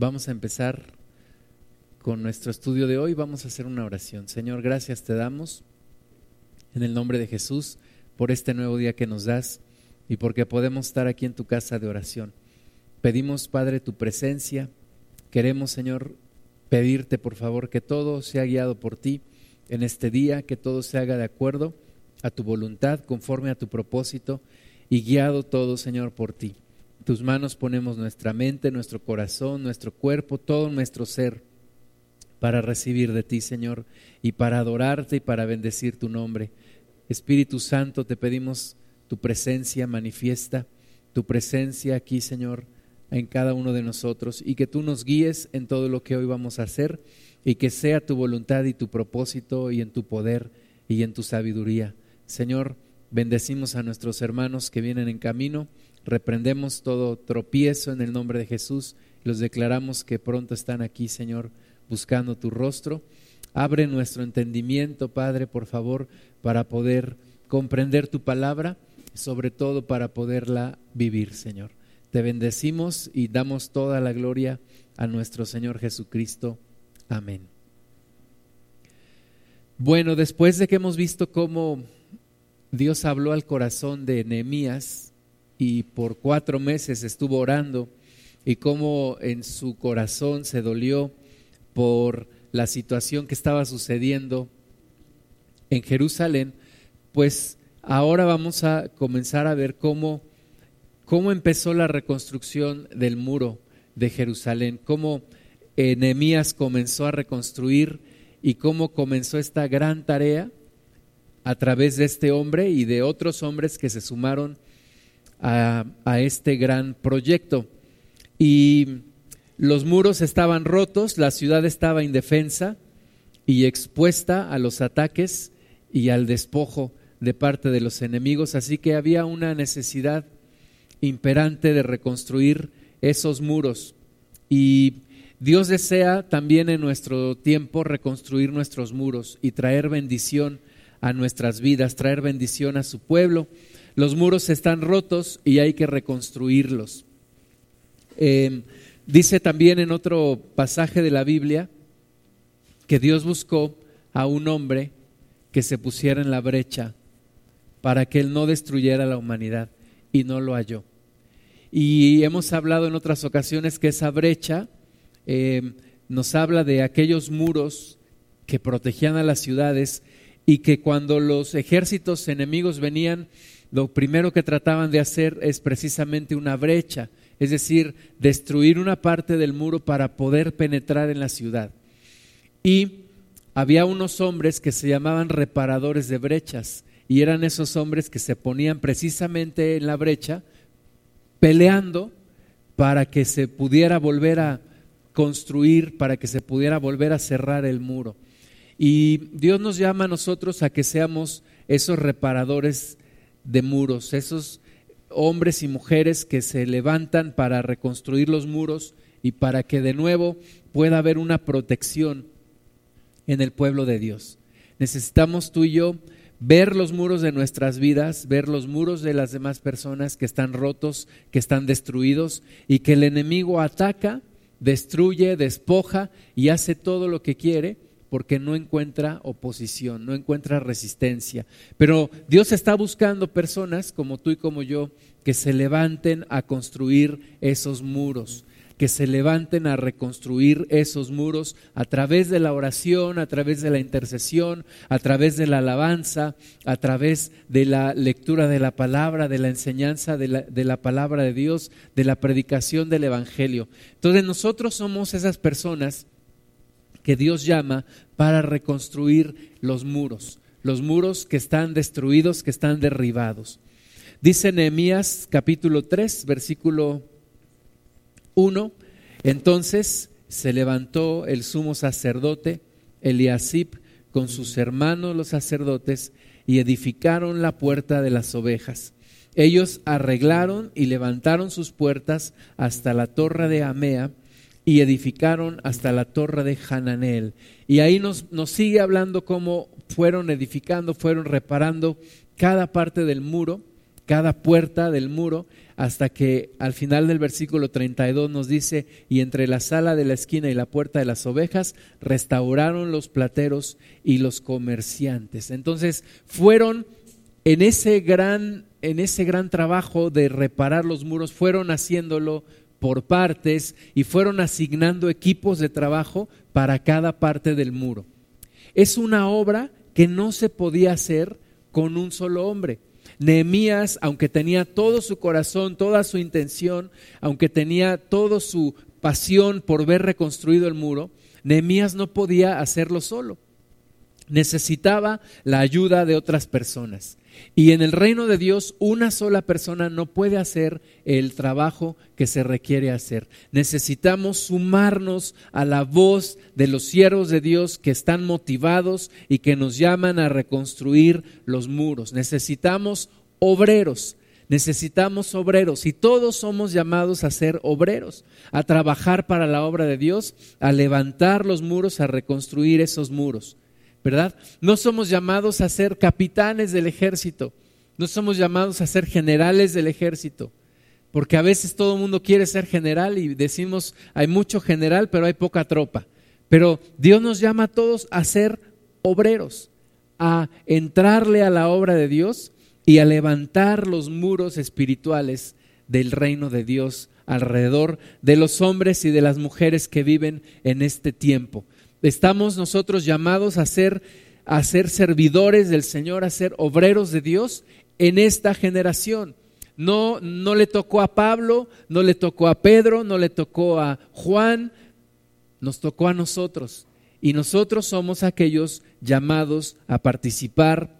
Vamos a empezar con nuestro estudio de hoy. Vamos a hacer una oración. Señor, gracias te damos en el nombre de Jesús por este nuevo día que nos das y porque podemos estar aquí en tu casa de oración. Pedimos, Padre, tu presencia. Queremos, Señor, pedirte, por favor, que todo sea guiado por ti en este día, que todo se haga de acuerdo a tu voluntad, conforme a tu propósito y guiado todo, Señor, por ti. Tus manos ponemos nuestra mente, nuestro corazón, nuestro cuerpo, todo nuestro ser para recibir de ti, Señor, y para adorarte y para bendecir tu nombre. Espíritu Santo, te pedimos tu presencia manifiesta, tu presencia aquí, Señor, en cada uno de nosotros, y que tú nos guíes en todo lo que hoy vamos a hacer, y que sea tu voluntad y tu propósito, y en tu poder y en tu sabiduría. Señor, Bendecimos a nuestros hermanos que vienen en camino, reprendemos todo tropiezo en el nombre de Jesús, los declaramos que pronto están aquí, Señor, buscando tu rostro. Abre nuestro entendimiento, Padre, por favor, para poder comprender tu palabra, sobre todo para poderla vivir, Señor. Te bendecimos y damos toda la gloria a nuestro Señor Jesucristo. Amén. Bueno, después de que hemos visto cómo Dios habló al corazón de Nehemías y por cuatro meses estuvo orando y cómo en su corazón se dolió por la situación que estaba sucediendo en Jerusalén, pues ahora vamos a comenzar a ver cómo, cómo empezó la reconstrucción del muro de Jerusalén, cómo eh, Nehemías comenzó a reconstruir y cómo comenzó esta gran tarea a través de este hombre y de otros hombres que se sumaron a, este gran proyecto. Y los muros estaban rotos, la ciudad estaba indefensa y expuesta a los ataques y al despojo de parte de los enemigos, así que había una necesidad imperante de reconstruir esos muros. Y Dios desea también en nuestro tiempo reconstruir nuestros muros y traer bendición a nuestras vidas, traer bendición a su pueblo. Los muros están rotos y hay que reconstruirlos. Em, dice también en otro pasaje de la Biblia que Dios buscó a un hombre que se pusiera en la brecha para que él no destruyera la humanidad y no lo halló. Y hemos hablado en otras ocasiones que esa brecha em, nos habla de aquellos muros que protegían a las ciudades y que cuando los ejércitos enemigos venían, lo primero que trataban de hacer es precisamente una brecha, es decir, destruir una parte del muro para poder penetrar en la ciudad. Y había unos hombres que se llamaban reparadores de brechas, y eran esos hombres que se ponían precisamente en la brecha, peleando para que se pudiera volver a construir, para que se pudiera volver a cerrar el muro. Y Dios nos llama a nosotros a que seamos esos reparadores de muros, esos hombres y mujeres que se levantan para reconstruir los muros y para que de nuevo pueda haber una protección en el pueblo de Dios. Necesitamos tú y yo ver los muros de nuestras vidas, ver los muros de las demás personas que están rotos, que están destruidos y que el enemigo ataca, destruye, despoja y hace todo lo que quiere porque no encuentra oposición, no encuentra resistencia. Pero Dios está buscando personas como tú y como yo que se levanten a construir esos muros, que se levanten a reconstruir esos muros a través de la oración, a través de la intercesión, a través de la alabanza, a través de la lectura de la palabra, de la enseñanza de la, palabra de Dios, de la predicación del Evangelio. Entonces nosotros somos esas personas que Dios llama para reconstruir los muros, los muros que están destruidos, que están derribados. Dice Nehemías capítulo 3, versículo 1, entonces se levantó el sumo sacerdote Eliasib con sus hermanos los sacerdotes y edificaron la puerta de las ovejas. Ellos arreglaron y levantaron sus puertas hasta la torre de Amea y edificaron hasta la torre de Hananel. Y ahí nos, nos sigue hablando cómo fueron edificando, fueron reparando cada parte del muro, cada puerta del muro, hasta que al final del versículo 32 nos dice, y entre la sala de la esquina y la puerta de las ovejas, restauraron los plateros y los comerciantes. Entonces fueron en ese gran, en ese gran trabajo de reparar los muros, fueron haciéndolo por partes y fueron asignando equipos de trabajo para cada parte del muro. Es una obra que no se podía hacer con un solo hombre. Nehemías, aunque tenía todo su corazón, toda su intención, aunque tenía toda su pasión por ver reconstruido el muro, Nehemías no podía hacerlo solo. Necesitaba la ayuda de otras personas. Y en el reino de Dios una sola persona no puede hacer el trabajo que se requiere hacer. Necesitamos sumarnos a la voz de los siervos de Dios que están motivados y que nos llaman a reconstruir los muros. Necesitamos obreros. Necesitamos obreros y todos somos llamados a ser obreros, a trabajar para la obra de Dios, a levantar los muros, a reconstruir esos muros. ¿Verdad? No somos llamados a ser capitanes del ejército, no somos llamados a ser generales del ejército, porque a veces todo el mundo quiere ser general y decimos, hay mucho general, pero hay poca tropa. Pero Dios nos llama a todos a ser obreros, a entrarle a la obra de Dios y a levantar los muros espirituales del reino de Dios alrededor de los hombres y de las mujeres que viven en este tiempo. Estamos nosotros llamados a ser, a ser servidores del Señor, a ser obreros de Dios en esta generación. No, no le tocó a Pablo, no le tocó a Pedro, no le tocó a Juan, nos tocó a nosotros. Y nosotros somos aquellos llamados a participar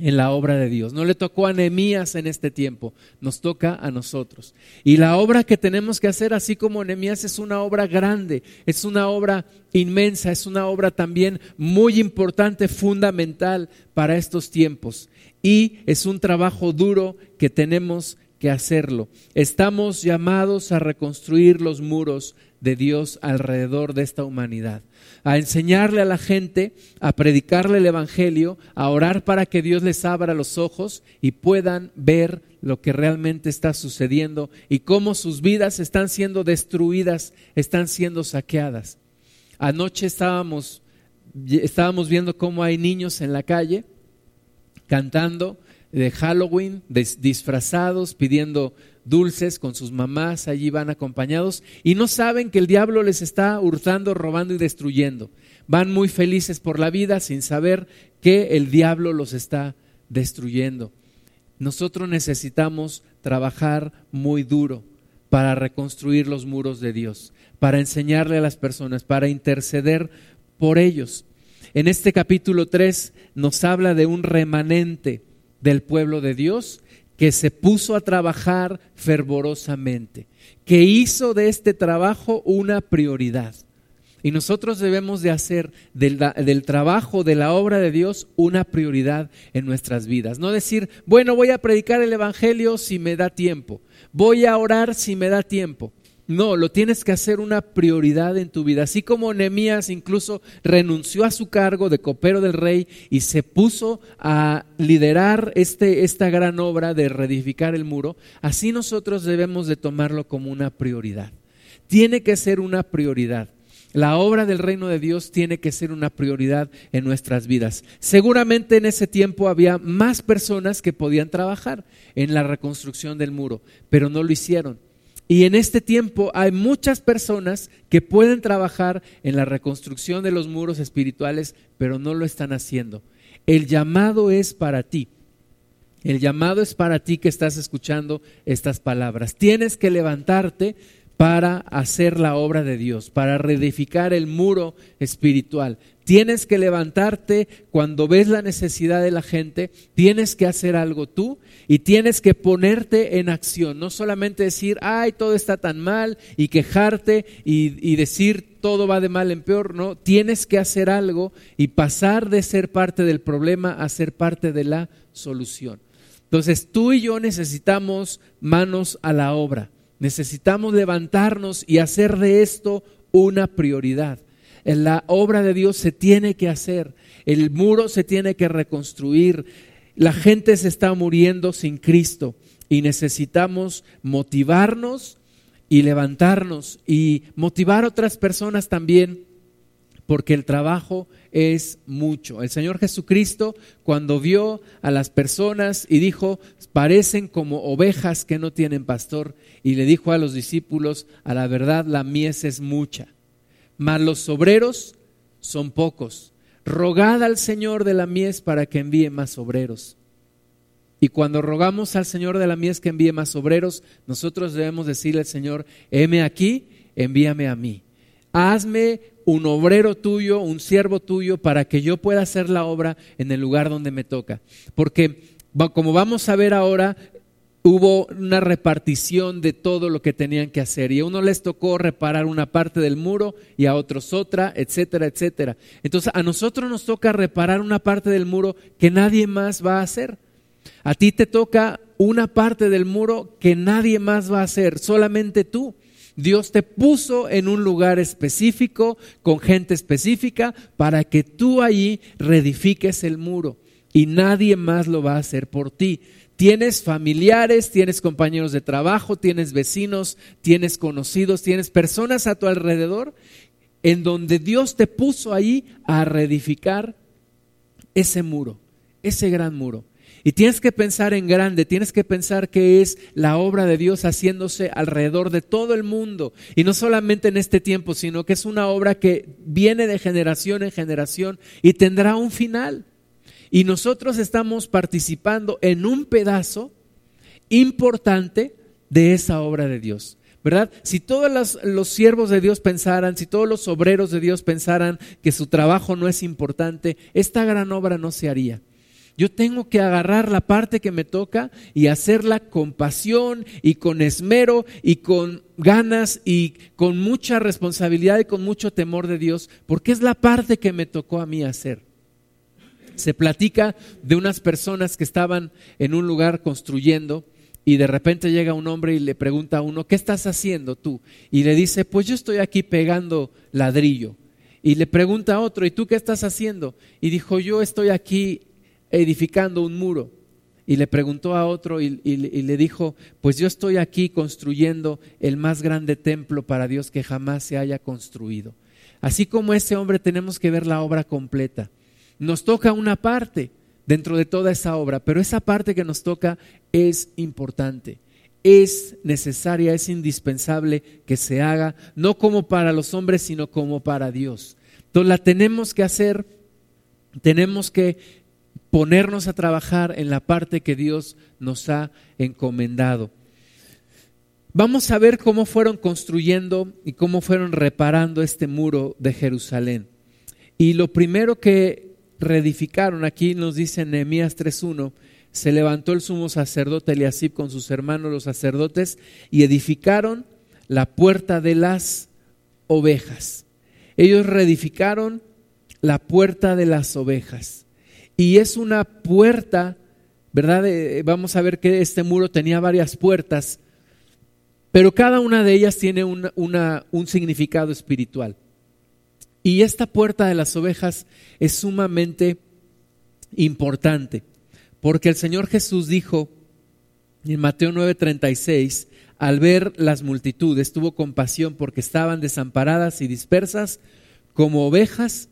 en la obra de Dios. No le tocó a Nehemías en este tiempo, nos toca a nosotros. Y la obra que tenemos que hacer, así como Nehemías, es una obra grande, es una obra inmensa, es una obra también muy importante, fundamental para estos tiempos. Y es un trabajo duro que tenemos que hacerlo. Estamos llamados a reconstruir los muros de Dios alrededor de esta humanidad a enseñarle a la gente, a predicarle el Evangelio, a orar para que Dios les abra los ojos y puedan ver lo que realmente está sucediendo y cómo sus vidas están siendo destruidas, están siendo saqueadas. Anoche estábamos, estábamos viendo cómo hay niños en la calle cantando de Halloween, disfrazados, pidiendo dulces con sus mamás, allí van acompañados y no saben que el diablo les está hurtando, robando y destruyendo. Van muy felices por la vida sin saber que el diablo los está destruyendo. Nosotros necesitamos trabajar muy duro para reconstruir los muros de Dios, para enseñarle a las personas, para interceder por ellos. En este capítulo 3 nos habla de un remanente del pueblo de Dios que se puso a trabajar fervorosamente, que hizo de este trabajo una prioridad. Y nosotros debemos de hacer del, del, trabajo, de la obra de Dios, una prioridad en nuestras vidas. No decir, bueno, voy a predicar el Evangelio si me da tiempo, voy a orar si me da tiempo. No, lo tienes que hacer una prioridad en tu vida. Así como Nehemías incluso renunció a su cargo de copero del rey y se puso a liderar este, esta gran obra de reedificar el muro, así nosotros debemos de tomarlo como una prioridad. Tiene que ser una prioridad. La obra del reino de Dios tiene que ser una prioridad en nuestras vidas. Seguramente en ese tiempo había más personas que podían trabajar en la reconstrucción del muro, pero no lo hicieron y en este tiempo hay muchas personas que pueden trabajar en la reconstrucción de los muros espirituales, pero no lo están haciendo. El llamado es para ti. El llamado es para ti que estás escuchando estas palabras. Tienes que levantarte para hacer la obra de Dios, para reedificar el muro espiritual. Tienes que levantarte cuando ves la necesidad de la gente, tienes que hacer algo tú y tienes que ponerte en acción, no solamente decir, ay, todo está tan mal y quejarte y, decir todo va de mal en peor, no, tienes que hacer algo y pasar de ser parte del problema a ser parte de la solución. Entonces tú y yo necesitamos manos a la obra Necesitamos levantarnos y hacer de esto una prioridad. La obra de Dios se tiene que hacer, el muro se tiene que reconstruir, la gente se está muriendo sin Cristo y necesitamos motivarnos y levantarnos y motivar a otras personas también porque el trabajo es mucho. El Señor Jesucristo, cuando vio a las personas y dijo, parecen como ovejas que no tienen pastor, y le dijo a los discípulos, a la verdad la mies es mucha, mas los obreros son pocos. Rogad al Señor de la mies para que envíe más obreros. Y cuando rogamos al Señor de la mies que envíe más obreros, nosotros debemos decirle al Señor, heme aquí, envíame a mí. Hazme un obrero tuyo, un siervo tuyo, para que yo pueda hacer la obra en el lugar donde me toca. Porque como vamos a ver ahora, hubo una repartición de todo lo que tenían que hacer. Y a uno les tocó reparar una parte del muro y a otros otra, etcétera, etcétera. Entonces a nosotros nos toca reparar una parte del muro que nadie más va a hacer. A ti te toca una parte del muro que nadie más va a hacer, solamente tú. Dios te puso en un lugar específico, con gente específica, para que tú allí reedifiques el muro y nadie más lo va a hacer por ti. Tienes familiares, tienes compañeros de trabajo, tienes vecinos, tienes conocidos, tienes personas a tu alrededor en donde Dios te puso ahí a reedificar ese muro, ese gran muro. Y tienes que pensar en grande, tienes que pensar que es la obra de Dios haciéndose alrededor de todo el mundo. Y no solamente en este tiempo, sino que es una obra que viene de generación en generación y tendrá un final. Y nosotros estamos participando en un pedazo importante de esa obra de Dios. ¿Verdad? Si todos los, los, siervos de Dios pensaran, si todos los obreros de Dios pensaran que su trabajo no es importante, esta gran obra no se haría. Yo tengo que agarrar la parte que me toca y hacerla con pasión y con esmero y con ganas y con mucha responsabilidad y con mucho temor de Dios, porque es la parte que me tocó a mí hacer. Se platica de unas personas que estaban en un lugar construyendo y de repente llega un hombre y le pregunta a uno, ¿qué estás haciendo tú? Y le dice, pues yo estoy aquí pegando ladrillo. Y le pregunta a otro, ¿y tú qué estás haciendo? Y dijo, yo estoy aquí edificando un muro. Y le preguntó a otro y, le dijo, pues yo estoy aquí construyendo el más grande templo para Dios que jamás se haya construido. Así como ese hombre tenemos que ver la obra completa. Nos toca una parte dentro de toda esa obra, pero esa parte que nos toca es importante, es necesaria, es indispensable que se haga, no como para los hombres, sino como para Dios. Entonces la tenemos que hacer, tenemos que ponernos a trabajar en la parte que Dios nos ha encomendado. Vamos a ver cómo fueron construyendo y cómo fueron reparando este muro de Jerusalén. Y lo primero que reedificaron, aquí nos dice Nehemías 3.1, se levantó el sumo sacerdote Eliasib con sus hermanos los sacerdotes y edificaron la puerta de las ovejas. Ellos reedificaron la puerta de las ovejas. Y es una puerta, ¿verdad? Eh, vamos a ver que este muro tenía varias puertas, pero cada una de ellas tiene un significado espiritual. Y esta puerta de las ovejas es sumamente importante, porque el Señor Jesús dijo en Mateo 9:36, al ver las multitudes, tuvo compasión porque estaban desamparadas y dispersas como ovejas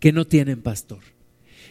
que no tienen pastor.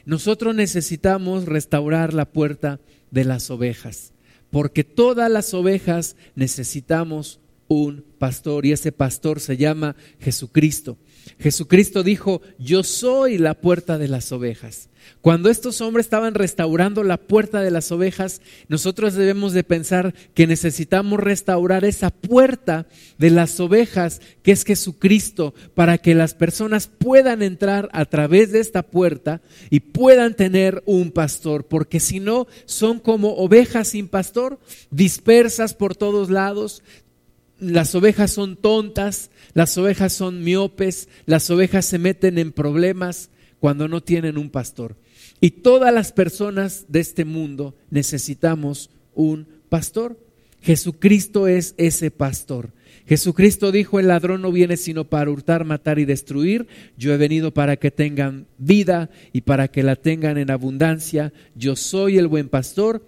Nosotros necesitamos restaurar la puerta de las ovejas, porque todas las ovejas necesitamos un pastor y ese pastor se llama Jesucristo. Jesucristo dijo, yo soy la puerta de las ovejas. Cuando estos hombres estaban restaurando la puerta de las ovejas, nosotros debemos de pensar que necesitamos restaurar esa puerta de las ovejas, que es Jesucristo, para que las personas puedan entrar a través de esta puerta y puedan tener un pastor, porque si no, son como ovejas sin pastor, dispersas por todos lados, las ovejas son tontas, las ovejas son miopes, las ovejas se meten en problemas cuando no tienen un pastor. Y todas las personas de este mundo necesitamos un pastor. Jesucristo es ese pastor. Jesucristo dijo, el ladrón no viene sino para hurtar, matar y destruir. Yo he venido para que tengan vida y para que la tengan en abundancia. Yo soy el buen pastor.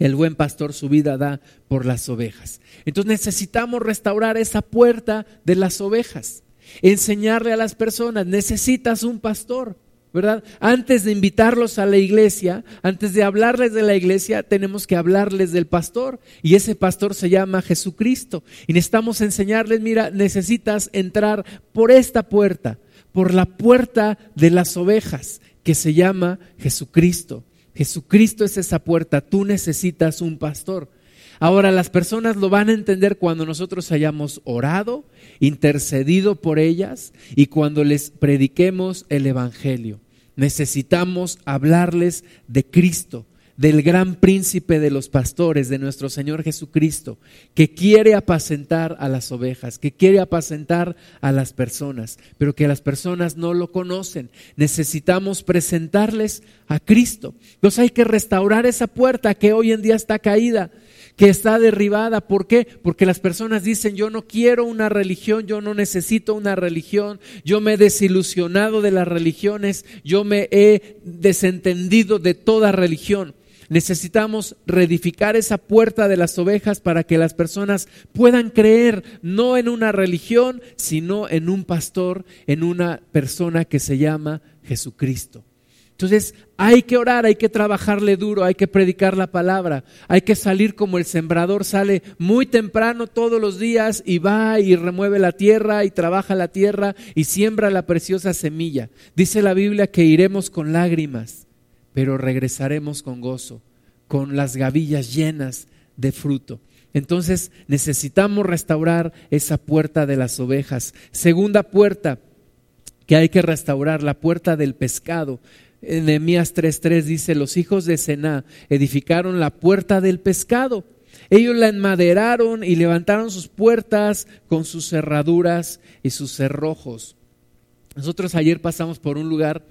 El buen pastor su vida da por las ovejas. Entonces necesitamos restaurar esa puerta de las ovejas. Enseñarle a las personas, necesitas un pastor. ¿verdad? Antes de invitarlos a la iglesia, antes de hablarles de la iglesia, tenemos que hablarles del pastor. Y ese pastor se llama Jesucristo. Y necesitamos enseñarles, mira, necesitas entrar por esta puerta, por la puerta de las ovejas, que se llama Jesucristo. Jesucristo es esa puerta. Tú necesitas un pastor. Ahora las personas lo van a entender cuando nosotros hayamos orado, intercedido por ellas y cuando les prediquemos el Evangelio. Necesitamos hablarles de Cristo, del gran príncipe de los pastores, de nuestro Señor Jesucristo, que quiere apacentar a las ovejas, que quiere apacentar a las personas, pero que las personas no lo conocen. Necesitamos presentarles a Cristo. Entonces hay que restaurar esa puerta que hoy en día está caída que está derribada. ¿Por qué? Porque las personas dicen, yo no quiero una religión, yo no necesito una religión, yo me he desilusionado de las religiones, yo me he desentendido de toda religión. Necesitamos reedificar esa puerta de las ovejas para que las personas puedan creer no en una religión, sino en un pastor, en una persona que se llama Jesucristo. Entonces hay que orar, hay que trabajarle duro, hay que predicar la palabra, hay que salir como el sembrador sale muy temprano todos los días y va y remueve la tierra y trabaja la tierra y siembra la preciosa semilla. Dice la Biblia que iremos con lágrimas, pero regresaremos con gozo, con las gavillas llenas de fruto. Entonces necesitamos restaurar esa puerta de las ovejas. Segunda puerta que hay que restaurar, la puerta del pescado. En Nehemías 3:3 dice, los hijos de Sená edificaron la puerta del pescado. Ellos la enmaderaron y levantaron sus puertas con sus cerraduras y sus cerrojos. Nosotros ayer pasamos por un lugar,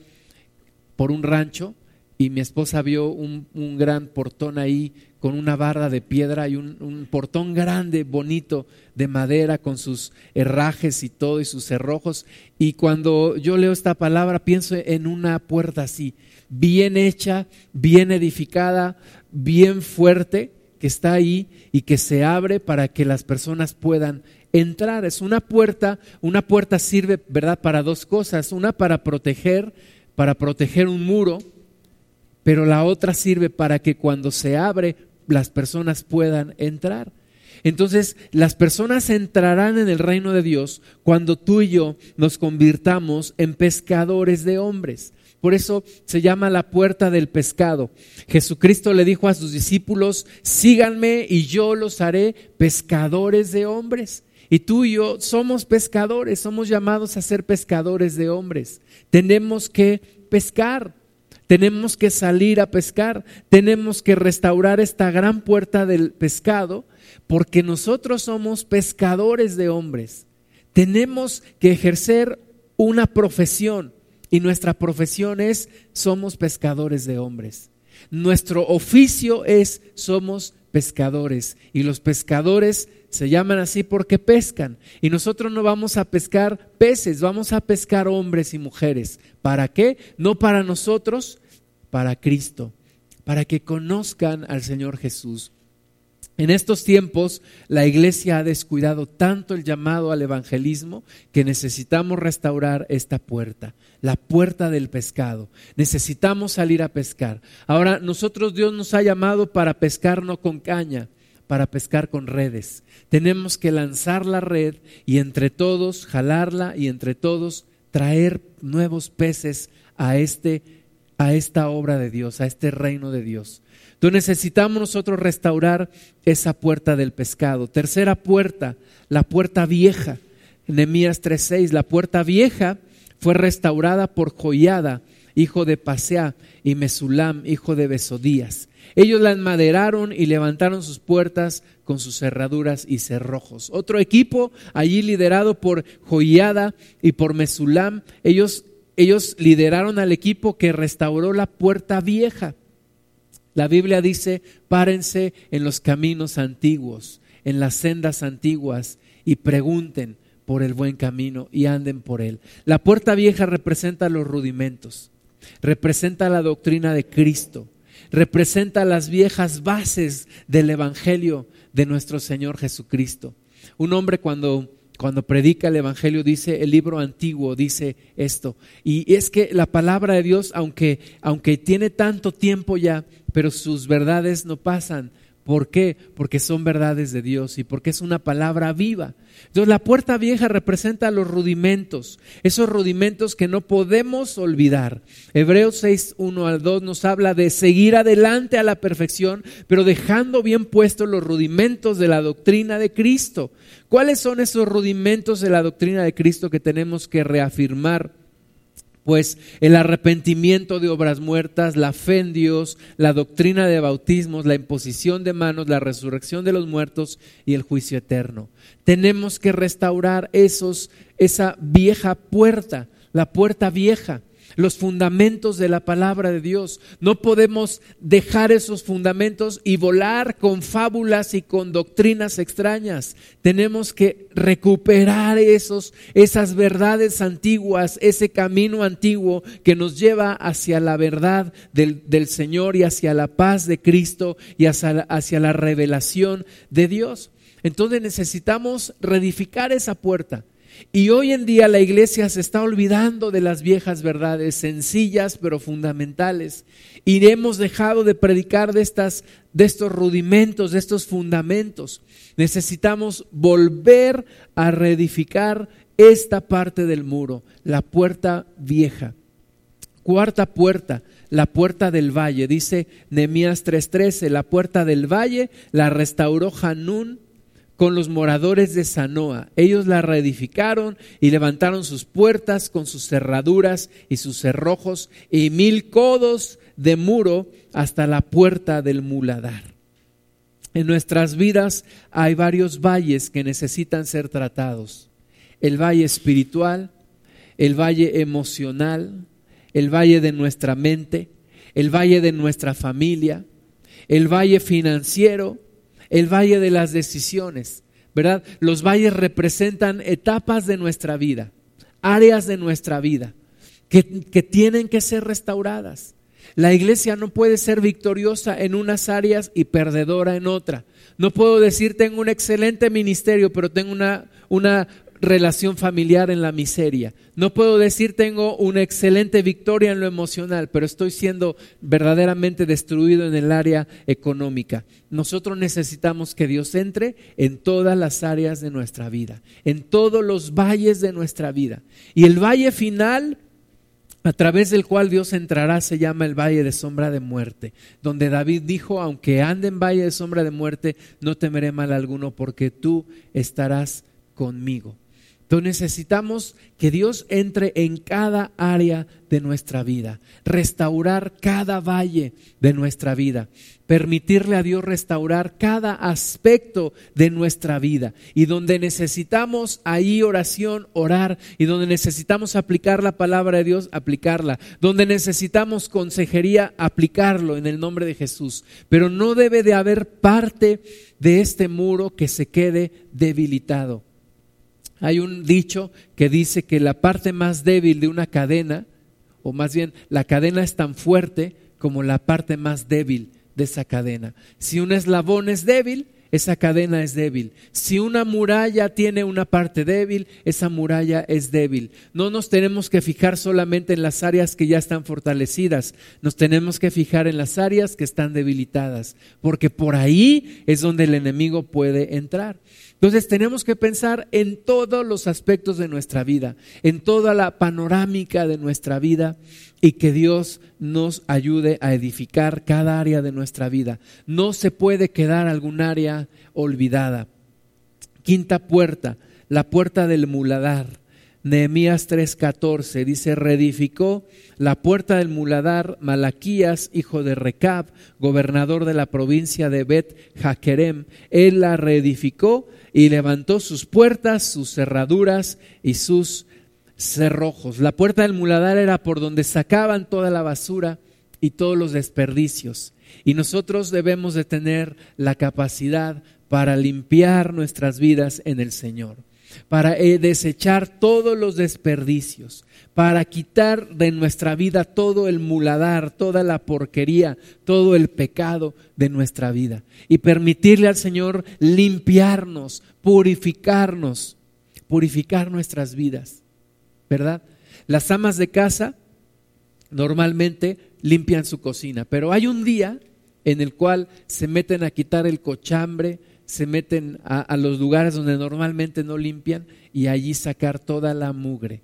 por un rancho, y mi esposa vio un, gran portón ahí con una barra de piedra y un, portón grande, bonito, de madera, con sus herrajes y todo y sus cerrojos. Y cuando yo leo esta palabra, pienso en una puerta así, bien hecha, bien edificada, bien fuerte, que está ahí y que se abre para que las personas puedan entrar. Es una puerta, una puerta sirve, ¿verdad?, para dos cosas. Una para proteger, para proteger un muro pero la otra sirve para que cuando se abre las personas puedan entrar. Entonces, las personas entrarán en el reino de Dios cuando tú y yo nos convirtamos en pescadores de hombres. Por eso se llama la puerta del pescado. Jesucristo le dijo a sus discípulos, síganme y yo los haré pescadores de hombres. Y tú y yo somos pescadores, somos llamados a ser pescadores de hombres. Tenemos que pescar. Tenemos que salir a pescar, tenemos que restaurar esta gran puerta del pescado, porque nosotros somos pescadores de hombres. Tenemos que ejercer una profesión y nuestra profesión es somos pescadores de hombres. Nuestro oficio es somos pescadores y los pescadores se llaman así porque pescan. Y nosotros no vamos a pescar peces, vamos a pescar hombres y mujeres. ¿Para qué? No para nosotros, para Cristo, para que conozcan al Señor Jesús. En estos tiempos la iglesia ha descuidado tanto el llamado al evangelismo que necesitamos restaurar esta puerta, la puerta del pescado. Necesitamos salir a pescar. Ahora, nosotros Dios nos ha llamado para pescar no con caña, para pescar con redes. Tenemos que lanzar la red y entre todos jalarla y entre todos traer nuevos peces a este a esta obra de Dios, a este reino de Dios. Entonces necesitamos nosotros restaurar esa puerta del pescado. Tercera puerta, la puerta vieja. Nehemías 3:6, la puerta vieja fue restaurada por Joiada, hijo de Paseá, y Mesulam, hijo de Besodías. Ellos la enmaderaron y levantaron sus puertas con sus cerraduras y cerrojos. Otro equipo allí liderado por Joiada y por Mesulam, ellos, ellos lideraron al equipo que restauró la puerta vieja. La Biblia dice, párense en los caminos antiguos, en las sendas antiguas y pregunten por el buen camino y anden por él. La puerta vieja representa los rudimentos, representa la doctrina de Cristo, representa las viejas bases del Evangelio de nuestro Señor Jesucristo. Un hombre cuando cuando predica el Evangelio dice, el libro antiguo dice esto. Y es que la palabra de Dios, aunque, aunque tiene tanto tiempo ya, pero sus verdades no pasan. ¿Por qué? Porque son verdades de Dios y porque es una palabra viva. Entonces la puerta vieja representa los rudimentos, esos rudimentos que no podemos olvidar. Hebreos 6, 1 al 2 nos habla de seguir adelante a la perfección, pero dejando bien puestos los rudimentos de la doctrina de Cristo. ¿Cuáles son esos rudimentos de la doctrina de Cristo que tenemos que reafirmar? Pues el arrepentimiento de obras muertas, la fe en Dios, la doctrina de bautismos, la imposición de manos, la resurrección de los muertos y el juicio eterno. Tenemos que restaurar esos, esa vieja puerta, la puerta vieja los fundamentos de la palabra de Dios. No podemos dejar esos fundamentos y volar con fábulas y con doctrinas extrañas. Tenemos que recuperar esos, esas verdades antiguas, ese camino antiguo que nos lleva hacia la verdad del, del Señor y hacia la paz de Cristo y hacia, hacia la revelación de Dios. Entonces necesitamos reedificar esa puerta. Y hoy en día la iglesia se está olvidando de las viejas verdades, sencillas pero fundamentales. Y hemos dejado de predicar de, estas, de estos rudimentos, de estos fundamentos. Necesitamos volver a reedificar esta parte del muro, la puerta vieja. Cuarta puerta, la puerta del valle. Dice Nehemías 3:13, la puerta del valle la restauró Hanún con los moradores de Sanoa. Ellos la reedificaron y levantaron sus puertas con sus cerraduras y sus cerrojos y mil codos de muro hasta la puerta del muladar. En nuestras vidas hay varios valles que necesitan ser tratados. El valle espiritual, el valle emocional, el valle de nuestra mente, el valle de nuestra familia, el valle financiero, el valle de las decisiones, ¿verdad? Los valles representan etapas de nuestra vida, áreas de nuestra vida que, que tienen que ser restauradas. La iglesia no puede ser victoriosa en unas áreas y perdedora en otra. No puedo decir tengo un excelente ministerio, pero tengo una, una relación familiar en la miseria. No puedo decir tengo una excelente victoria en lo emocional, pero estoy siendo verdaderamente destruido en el área económica. Nosotros necesitamos que Dios entre en todas las áreas de nuestra vida, en todos los valles de nuestra vida. Y el valle final a través del cual Dios entrará se llama el valle de sombra de muerte, donde David dijo, aunque ande en valle de sombra de muerte, no temeré mal alguno porque tú estarás conmigo. Entonces necesitamos que Dios entre en cada área de nuestra vida, restaurar cada valle de nuestra vida, permitirle a Dios restaurar cada aspecto de nuestra vida. Y donde necesitamos ahí oración, orar. Y donde necesitamos aplicar la palabra de Dios, aplicarla. Donde necesitamos consejería, aplicarlo en el nombre de Jesús. Pero no debe de haber parte de este muro que se quede debilitado hay un dicho que dice que la parte más débil de una cadena, o más bien la cadena es tan fuerte como la parte más débil de esa cadena. Si un eslabón es débil, esa cadena es débil. Si una muralla tiene una parte débil, esa muralla es débil. No nos tenemos que fijar solamente en las áreas que ya están fortalecidas, nos tenemos que fijar en las áreas que están debilitadas, porque por ahí es donde el enemigo puede entrar. Entonces tenemos que pensar en todos los aspectos de nuestra vida, en toda la panorámica de nuestra vida y que Dios nos ayude a edificar cada área de nuestra vida. No se puede quedar algún área olvidada. Quinta puerta, la puerta del muladar. Nehemías 3:14 dice, reedificó la puerta del muladar Malaquías, hijo de Recab, gobernador de la provincia de Bet Jaquerem. Él la reedificó y levantó sus puertas, sus cerraduras y sus cerrojos. La puerta del muladar era por donde sacaban toda la basura y todos los desperdicios. Y nosotros debemos de tener la capacidad para limpiar nuestras vidas en el Señor, para eh, desechar todos los desperdicios, para quitar de nuestra vida todo el muladar, toda la porquería, todo el pecado de nuestra vida y permitirle al Señor limpiarnos, purificarnos, purificar nuestras vidas, ¿verdad? Las amas de casa normalmente limpian su cocina, pero hay un día en el cual se meten a quitar el cochambre, se meten a, los lugares donde normalmente no limpian y allí sacar toda la mugre.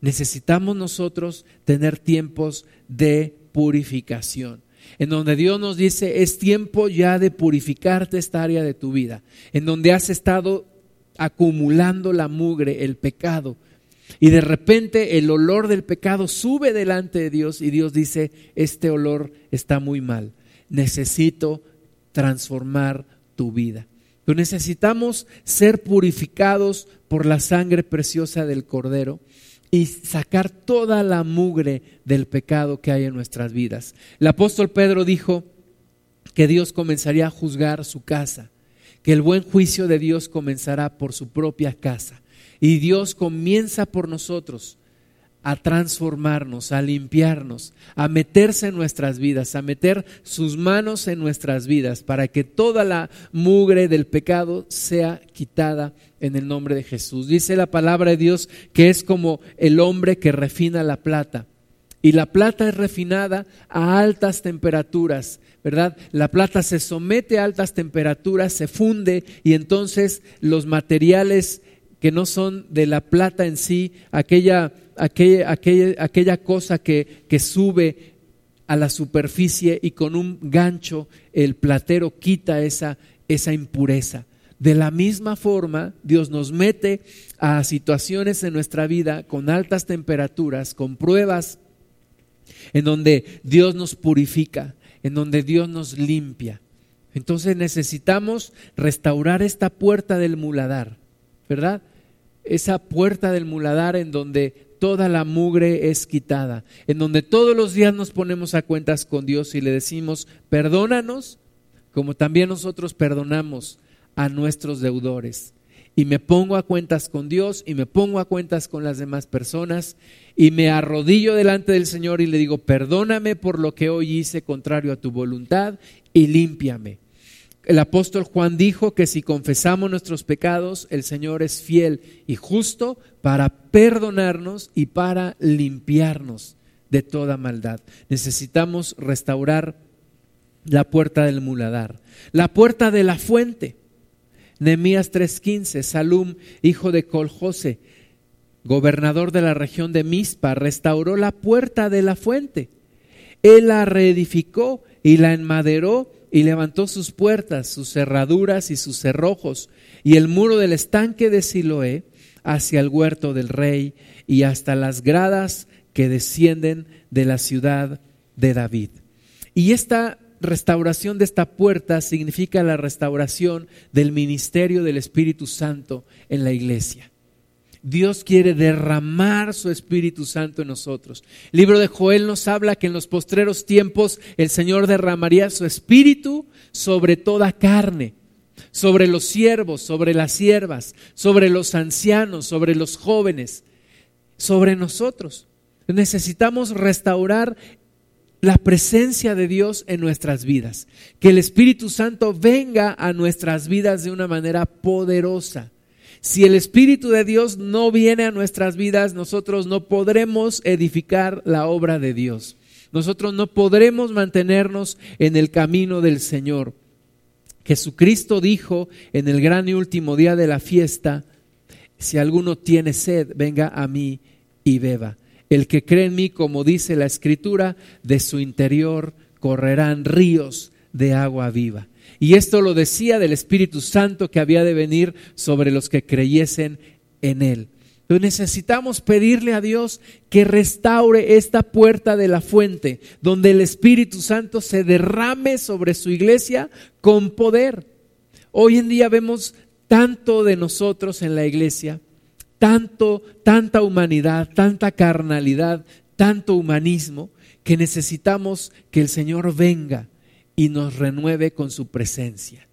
Necesitamos nosotros tener tiempos de purificación, en donde Dios nos dice, es tiempo ya de purificarte esta área de tu vida, en donde has estado acumulando la mugre, el pecado, y de repente el olor del pecado sube delante de Dios y Dios dice, este olor está muy mal, necesito transformar tu vida. Necesitamos ser purificados por la sangre preciosa del Cordero y sacar toda la mugre del pecado que hay en nuestras vidas. El apóstol Pedro dijo que Dios comenzaría a juzgar su casa, que el buen juicio de Dios comenzará por su propia casa. Y Dios comienza por nosotros a transformarnos, a limpiarnos, a meterse en nuestras vidas, a meter sus manos en nuestras vidas para que toda la mugre del pecado sea quitada en el nombre de Jesús. Dice la palabra de Dios que es como el hombre que refina la plata. Y la plata es refinada a altas temperaturas, ¿verdad? La plata se somete a altas temperaturas, se funde y entonces los materiales que no son de la plata en sí, aquella, aquella, cosa que, que sube a la superficie y con un gancho el platero quita esa, esa impureza. De la misma forma, Dios nos mete a situaciones en nuestra vida con altas temperaturas, con pruebas, en donde Dios nos purifica, en donde Dios nos limpia. Entonces necesitamos restaurar esta puerta del muladar, ¿verdad? esa puerta del muladar en donde toda la mugre es quitada, en donde todos los días nos ponemos a cuentas con Dios y le decimos, perdónanos, como también nosotros perdonamos a nuestros deudores. Y me pongo a cuentas con Dios y me pongo a cuentas con las demás personas y me arrodillo delante del Señor y le digo, perdóname por lo que hoy hice contrario a tu voluntad y límpiame. El apóstol Juan dijo que si confesamos nuestros pecados, el Señor es fiel y justo para perdonarnos y para limpiarnos de toda maldad. Necesitamos restaurar la puerta del muladar, la puerta de la fuente. Nehemías 3:15, Salum, hijo de Coljose, gobernador de la región de Mizpa, restauró la puerta de la fuente. Él la reedificó y la enmaderó y levantó sus puertas, sus cerraduras y sus cerrojos, y el muro del estanque de Siloé hacia el huerto del rey y hasta las gradas que descienden de la ciudad de David. Y esta restauración de esta puerta significa la restauración del ministerio del Espíritu Santo en la iglesia. Dios quiere derramar su Espíritu Santo en nosotros. El libro de Joel nos habla que en los postreros tiempos el Señor derramaría su Espíritu sobre toda carne, sobre los siervos, sobre las siervas, sobre los ancianos, sobre los jóvenes, sobre nosotros. Necesitamos restaurar la presencia de Dios en nuestras vidas, que el Espíritu Santo venga a nuestras vidas de una manera poderosa. Si el Espíritu de Dios no viene a nuestras vidas, nosotros no podremos edificar la obra de Dios. Nosotros no podremos mantenernos en el camino del Señor. Jesucristo dijo en el gran y último día de la fiesta, si alguno tiene sed, venga a mí y beba. El que cree en mí, como dice la Escritura, de su interior correrán ríos de agua viva. Y esto lo decía del Espíritu Santo que había de venir sobre los que creyesen en Él. Necesitamos pedirle a Dios que restaure esta puerta de la fuente, donde el Espíritu Santo se derrame sobre su iglesia con poder. Hoy en día vemos tanto de nosotros en la iglesia, tanto, tanta humanidad, tanta carnalidad, tanto humanismo que necesitamos que el Señor venga y nos renueve con su presencia.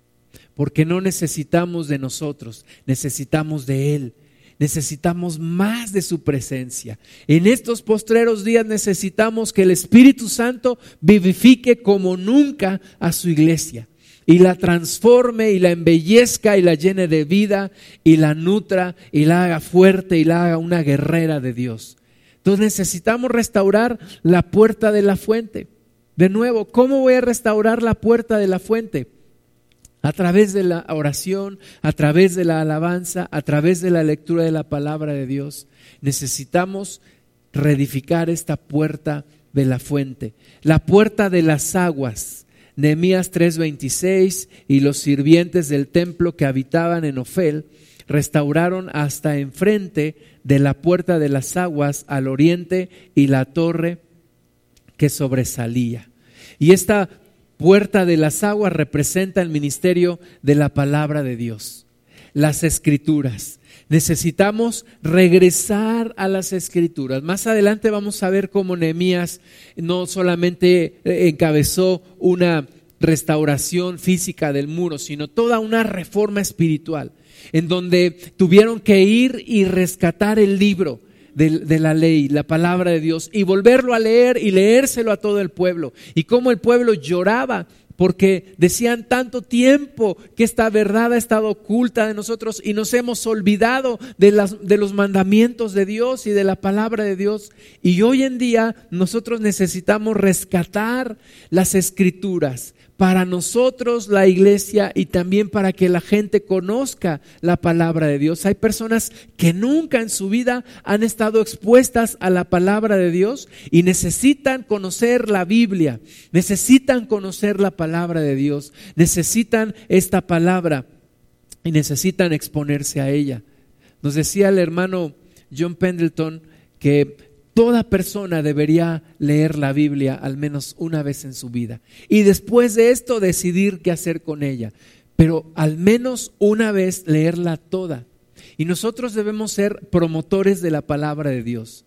Porque no necesitamos de nosotros, necesitamos de Él. Necesitamos más de su presencia. En estos postreros días necesitamos que el Espíritu Santo vivifique como nunca a su iglesia y la transforme y la embellezca y la llene de vida y la nutra y la haga fuerte y la haga una guerrera de Dios. Entonces necesitamos restaurar la puerta de la fuente. De nuevo, ¿cómo voy a restaurar la puerta de la fuente? A través de la oración, a través de la alabanza, a través de la lectura de la palabra de Dios. Necesitamos reedificar esta puerta de la fuente, la puerta de las aguas. Nehemías 3:26 y los sirvientes del templo que habitaban en Ofel restauraron hasta enfrente de la puerta de las aguas al oriente y la torre que sobresalía. Y esta puerta de las aguas representa el ministerio de la palabra de Dios, las escrituras. Necesitamos regresar a las escrituras. Más adelante vamos a ver cómo Nehemías no solamente eh, encabezó una restauración física del muro, sino toda una reforma espiritual, en donde tuvieron que ir y rescatar el libro de, la ley, la palabra de Dios, y volverlo a leer y leérselo a todo el pueblo. Y cómo el pueblo lloraba porque decían tanto tiempo que esta verdad ha estado oculta de nosotros y nos hemos olvidado de, las, de, los mandamientos de Dios y de la palabra de Dios. Y hoy en día nosotros necesitamos rescatar las escrituras para nosotros la iglesia y también para que la gente conozca la palabra de Dios. Hay personas que nunca en su vida han estado expuestas a la palabra de Dios y necesitan conocer la Biblia, necesitan conocer la palabra de Dios, necesitan esta palabra y necesitan exponerse a ella. Nos decía el hermano John Pendleton que Toda persona debería leer la Biblia al menos una vez en su vida y después de esto decidir qué hacer con ella, pero al menos una vez leerla toda. Y nosotros debemos ser promotores de la palabra de Dios.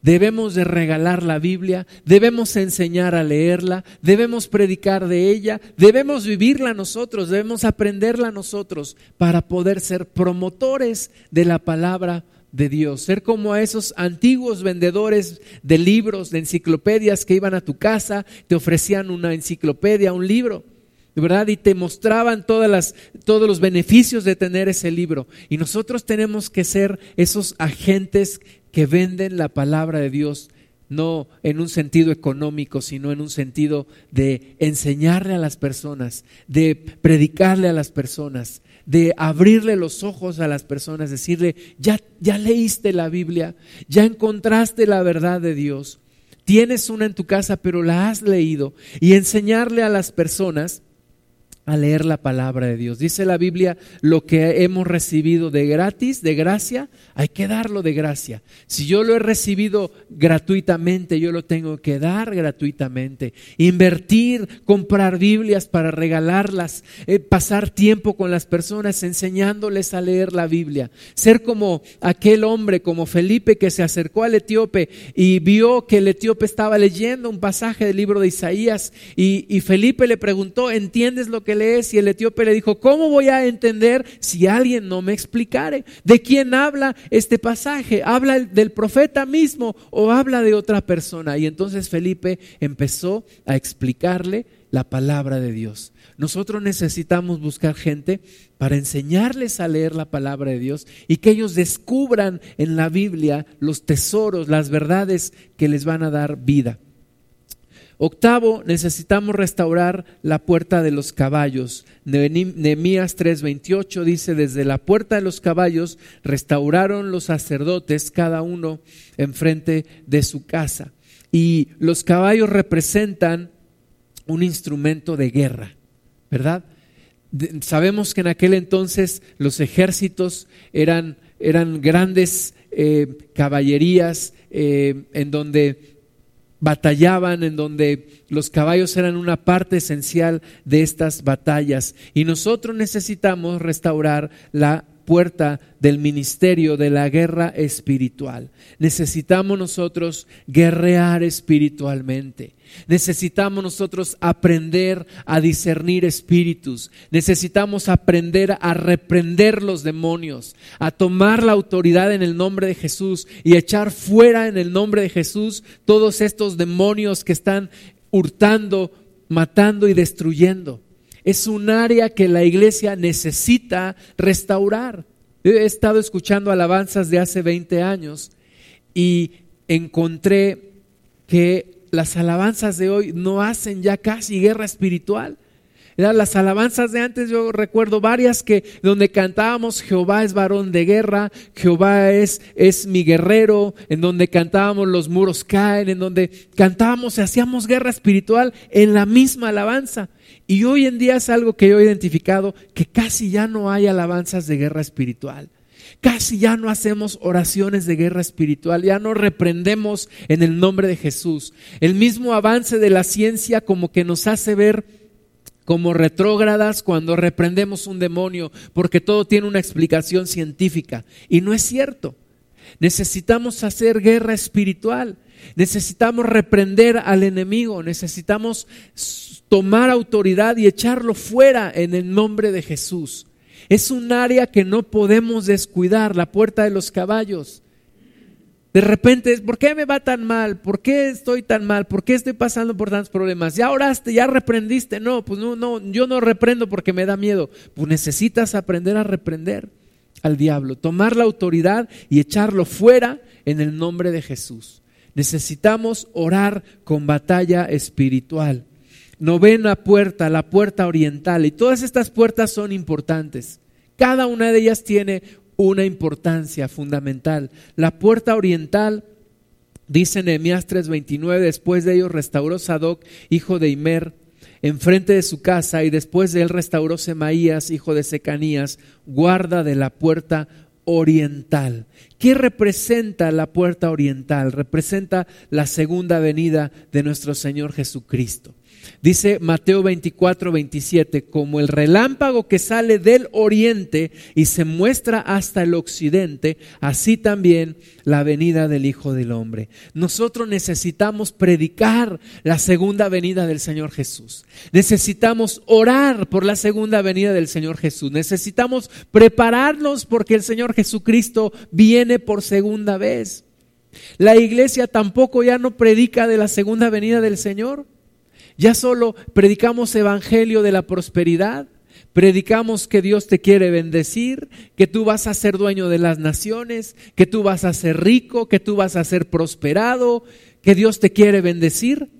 Debemos de regalar la Biblia, debemos enseñar a leerla, debemos predicar de ella, debemos vivirla nosotros, debemos aprenderla nosotros para poder ser promotores de la palabra de Dios, ser como a esos antiguos vendedores de libros, de enciclopedias que iban a tu casa, te ofrecían una enciclopedia, un libro, verdad, y te mostraban todas las, todos los beneficios de tener ese libro. Y nosotros tenemos que ser esos agentes que venden la palabra de Dios, no en un sentido económico, sino en un sentido de enseñarle a las personas, de predicarle a las personas, de abrirle los ojos a las personas, decirle, ya, ya leíste la Biblia, ya encontraste la verdad de Dios, tienes una en tu casa, pero la has leído, y enseñarle a las personas a leer la palabra de Dios. Dice la Biblia, lo que hemos recibido de gratis, de gracia, hay que darlo de gracia. Si yo lo he recibido gratuitamente, yo lo tengo que dar gratuitamente. Invertir, comprar Biblias para regalarlas, eh, pasar tiempo con las personas enseñándoles a leer la Biblia. Ser como aquel hombre, como Felipe, que se acercó al etíope y vio que el etíope estaba leyendo un pasaje del libro de Isaías y, y Felipe le preguntó, ¿entiendes lo que lees? Y el etíope le dijo, ¿cómo voy a entender si alguien no me explicare? ¿De quién habla este pasaje? ¿Habla del profeta mismo o habla de otra persona? Y entonces Felipe empezó a explicarle la palabra de Dios. Nosotros necesitamos buscar gente para enseñarles a leer la palabra de Dios y que ellos descubran en la Biblia los tesoros, las verdades que les van a dar vida. Octavo, necesitamos restaurar la puerta de los caballos. Nehemías 3:28 dice, desde la puerta de los caballos restauraron los sacerdotes cada uno enfrente de su casa. Y los caballos representan un instrumento de guerra, ¿verdad? sabemos que en aquel entonces los ejércitos eran, eran grandes eh, caballerías eh, en donde batallaban, en donde los caballos eran una parte esencial de estas batallas. Y nosotros necesitamos restaurar la puerta del ministerio de la guerra espiritual. Necesitamos nosotros guerrear espiritualmente. Necesitamos nosotros aprender a discernir espíritus. Necesitamos aprender a reprender los demonios, a tomar la autoridad en el nombre de Jesús y echar fuera en el nombre de Jesús todos estos demonios que están hurtando, matando y destruyendo. Es un área que la iglesia necesita restaurar. He estado escuchando alabanzas de hace 20 años y encontré que las alabanzas de hoy no hacen ya casi guerra espiritual. Las alabanzas de antes, yo recuerdo varias que donde cantábamos Jehová es varón de guerra, Jehová es, es mi guerrero, en donde cantábamos los muros caen, en donde cantábamos y hacíamos guerra espiritual en la misma alabanza. Y hoy en día es algo que yo he identificado, que casi ya no hay alabanzas de guerra espiritual. Casi ya no hacemos oraciones de guerra espiritual, ya no reprendemos en el nombre de Jesús. El mismo avance de la ciencia como que nos hace ver como retrógradas cuando reprendemos un demonio, porque todo tiene una explicación científica. Y no es cierto. Necesitamos hacer guerra espiritual, necesitamos reprender al enemigo, necesitamos tomar autoridad y echarlo fuera en el nombre de Jesús. Es un área que no podemos descuidar, la puerta de los caballos. De repente, ¿por qué me va tan mal? ¿Por qué estoy tan mal? ¿Por qué estoy pasando por tantos problemas? Ya oraste, ya reprendiste. No, pues no, no, yo no reprendo porque me da miedo. Pues necesitas aprender a reprender al diablo, tomar la autoridad y echarlo fuera en el nombre de Jesús. Necesitamos orar con batalla espiritual. Novena puerta, la puerta oriental. Y todas estas puertas son importantes. Cada una de ellas tiene una importancia fundamental. La puerta oriental, dice Nehemías 3:29, después de ello restauró Sadoc, hijo de Imer, enfrente de su casa, y después de él restauró Semaías, hijo de Secanías, guarda de la puerta oriental. ¿Qué representa la puerta oriental? Representa la segunda venida de nuestro Señor Jesucristo. Dice Mateo 24, 27, como el relámpago que sale del oriente y se muestra hasta el occidente, así también la venida del Hijo del Hombre. Nosotros necesitamos predicar la segunda venida del Señor Jesús. Necesitamos orar por la segunda venida del Señor Jesús. Necesitamos prepararnos porque el Señor Jesucristo viene por segunda vez. La iglesia tampoco ya no predica de la segunda venida del Señor. Ya solo predicamos evangelio de la prosperidad, predicamos que Dios te quiere bendecir, que tú vas a ser dueño de las naciones, que tú vas a ser rico, que tú vas a ser prosperado, que Dios te quiere bendecir,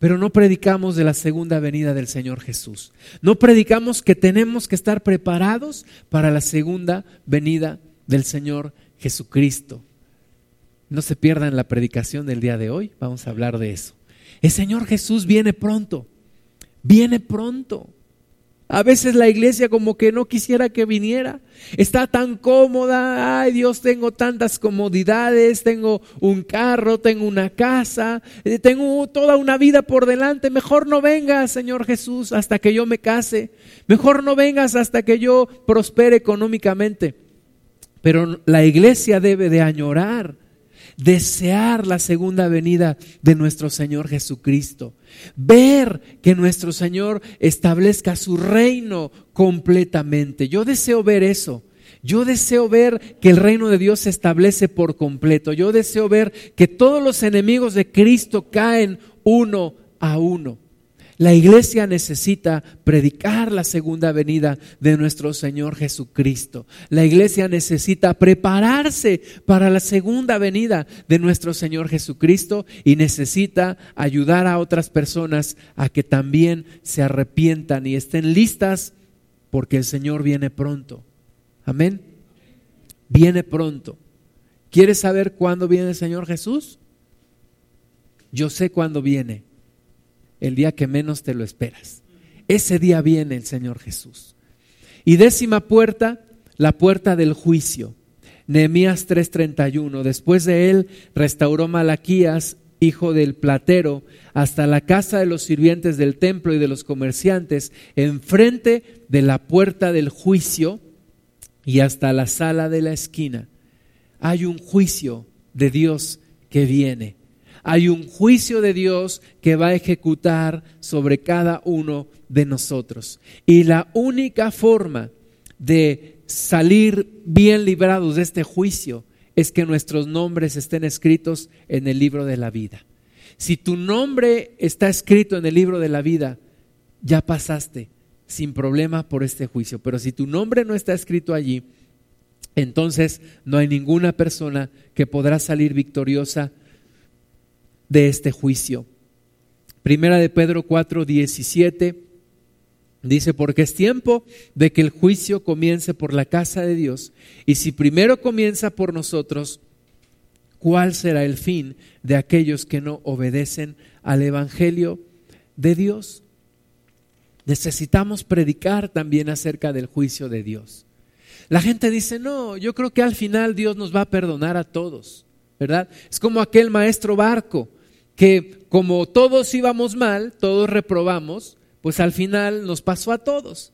pero no predicamos de la segunda venida del Señor Jesús. No predicamos que tenemos que estar preparados para la segunda venida del Señor Jesucristo. No se pierdan la predicación del día de hoy, vamos a hablar de eso. El Señor Jesús viene pronto, viene pronto. A veces la iglesia como que no quisiera que viniera. Está tan cómoda. Ay Dios, tengo tantas comodidades. Tengo un carro, tengo una casa, eh, tengo toda una vida por delante. Mejor no vengas, Señor Jesús, hasta que yo me case. Mejor no vengas hasta que yo prospere económicamente. Pero la iglesia debe de añorar desear la segunda venida de nuestro Señor Jesucristo, ver que nuestro Señor establezca su reino completamente. Yo deseo ver eso. Yo deseo ver que el reino de Dios se establece por completo. Yo deseo ver que todos los enemigos de Cristo caen uno a uno. La iglesia necesita predicar la segunda venida de nuestro Señor Jesucristo. La iglesia necesita prepararse para la segunda venida de nuestro Señor Jesucristo y necesita ayudar a otras personas a que también se arrepientan y estén listas porque el Señor viene pronto. Amén. Viene pronto. ¿Quieres saber cuándo viene el Señor Jesús? Yo sé cuándo viene el día que menos te lo esperas. Ese día viene el Señor Jesús. Y décima puerta, la puerta del juicio. Nehemías 3:31. Después de él restauró Malaquías, hijo del platero, hasta la casa de los sirvientes del templo y de los comerciantes, enfrente de la puerta del juicio, y hasta la sala de la esquina. Hay un juicio de Dios que viene. Hay un juicio de Dios que va a ejecutar sobre cada uno de nosotros. Y la única forma de salir bien librados de este juicio es que nuestros nombres estén escritos en el libro de la vida. Si tu nombre está escrito en el libro de la vida, ya pasaste sin problema por este juicio. Pero si tu nombre no está escrito allí, entonces no hay ninguna persona que podrá salir victoriosa de este juicio. Primera de Pedro 4, 17 dice, porque es tiempo de que el juicio comience por la casa de Dios. Y si primero comienza por nosotros, ¿cuál será el fin de aquellos que no obedecen al Evangelio de Dios? Necesitamos predicar también acerca del juicio de Dios. La gente dice, no, yo creo que al final Dios nos va a perdonar a todos, ¿verdad? Es como aquel maestro barco que como todos íbamos mal, todos reprobamos, pues al final nos pasó a todos.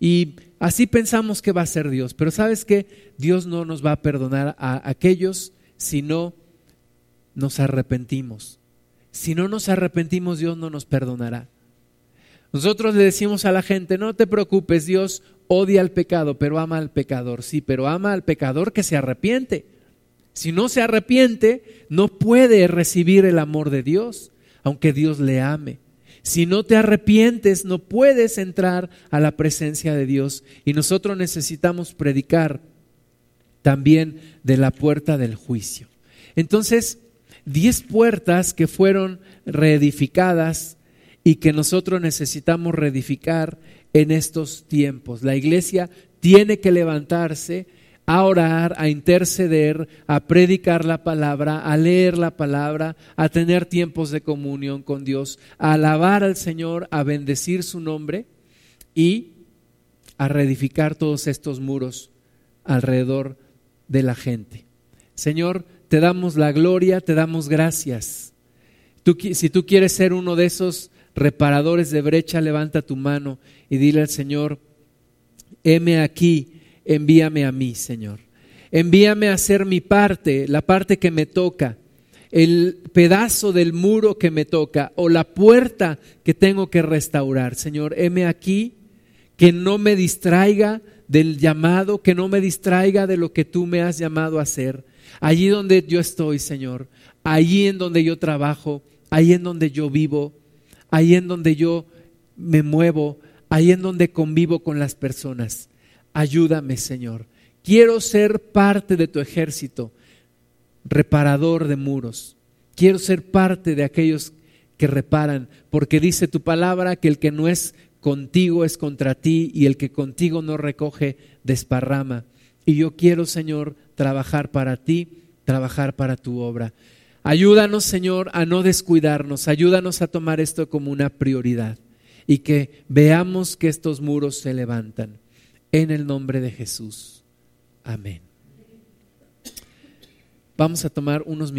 Y así pensamos que va a ser Dios. Pero sabes que Dios no nos va a perdonar a aquellos si no nos arrepentimos. Si no nos arrepentimos, Dios no nos perdonará. Nosotros le decimos a la gente, no te preocupes, Dios odia al pecado, pero ama al pecador. Sí, pero ama al pecador que se arrepiente. Si no se arrepiente, no puede recibir el amor de Dios, aunque Dios le ame. Si no te arrepientes, no puedes entrar a la presencia de Dios. Y nosotros necesitamos predicar también de la puerta del juicio. Entonces, diez puertas que fueron reedificadas y que nosotros necesitamos reedificar en estos tiempos. La iglesia tiene que levantarse a orar, a interceder, a predicar la palabra, a leer la palabra, a tener tiempos de comunión con Dios, a alabar al Señor, a bendecir su nombre y a reedificar todos estos muros alrededor de la gente. Señor, te damos la gloria, te damos gracias. si tú quieres ser uno de esos reparadores de brecha, levanta tu mano y dile al Señor, heme aquí, envíame a mí, Señor. Envíame a hacer mi parte, la parte que me toca, el pedazo del muro que me toca o la puerta que tengo que restaurar. Señor, heme aquí, que no me distraiga del llamado, que no me distraiga de lo que tú me has llamado a hacer. Allí donde yo estoy, Señor, allí en donde yo trabajo, allí en donde yo vivo, ahí en donde yo me muevo, ahí en donde convivo con las personas. Ayúdame, Señor. Quiero ser parte de tu ejército, reparador de muros. Quiero ser parte de aquellos que reparan, porque dice tu palabra que el que no es contigo es contra ti y el que contigo no recoge desparrama. Y yo quiero, Señor, trabajar para ti, trabajar para tu obra. Ayúdanos, Señor, a no descuidarnos, ayúdanos a tomar esto como una prioridad y que veamos que estos muros se levantan. En el nombre de Jesús. Amén. Vamos a tomar unos minutos.